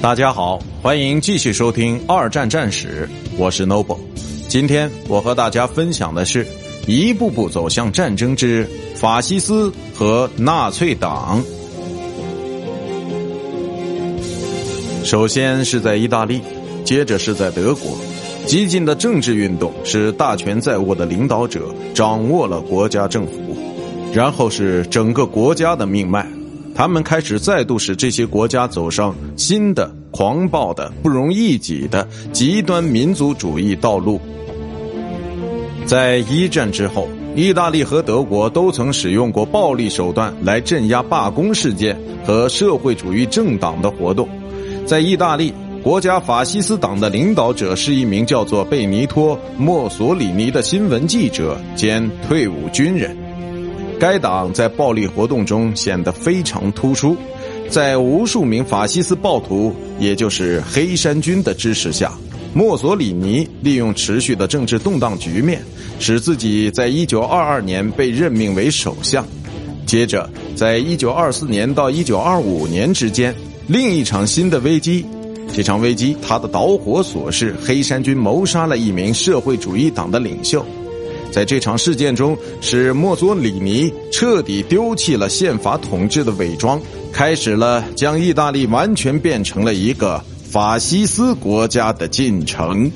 大家好，欢迎继续收听二战战史，我是 Noble。今天我和大家分享的是一步步走向战争之法西斯和纳粹党。首先是在意大利，接着是在德国，激进的政治运动使大权在握的领导者掌握了国家政府，然后是整个国家的命脉。他们开始再度使这些国家走上新的、狂暴的、不容一己的极端民族主义道路。在一战之后，意大利和德国都曾使用过暴力手段来镇压罢工事件和社会主义政党的活动。在意大利，国家法西斯党的领导者是一名叫做贝尼托·墨索里尼的新闻记者兼退伍军人。该党在暴力活动中显得非常突出，在无数名法西斯暴徒，也就是黑山军的支持下，墨索里尼利用持续的政治动荡局面，使自己在1922年被任命为首相。接着，在1924年到1925年之间，另一场新的危机，这场危机它的导火索是黑山军谋杀了一名社会主义党的领袖。在这场事件中，使墨索里尼彻底丢弃了宪法统治的伪装，开始了将意大利完全变成了一个法西斯国家的进程。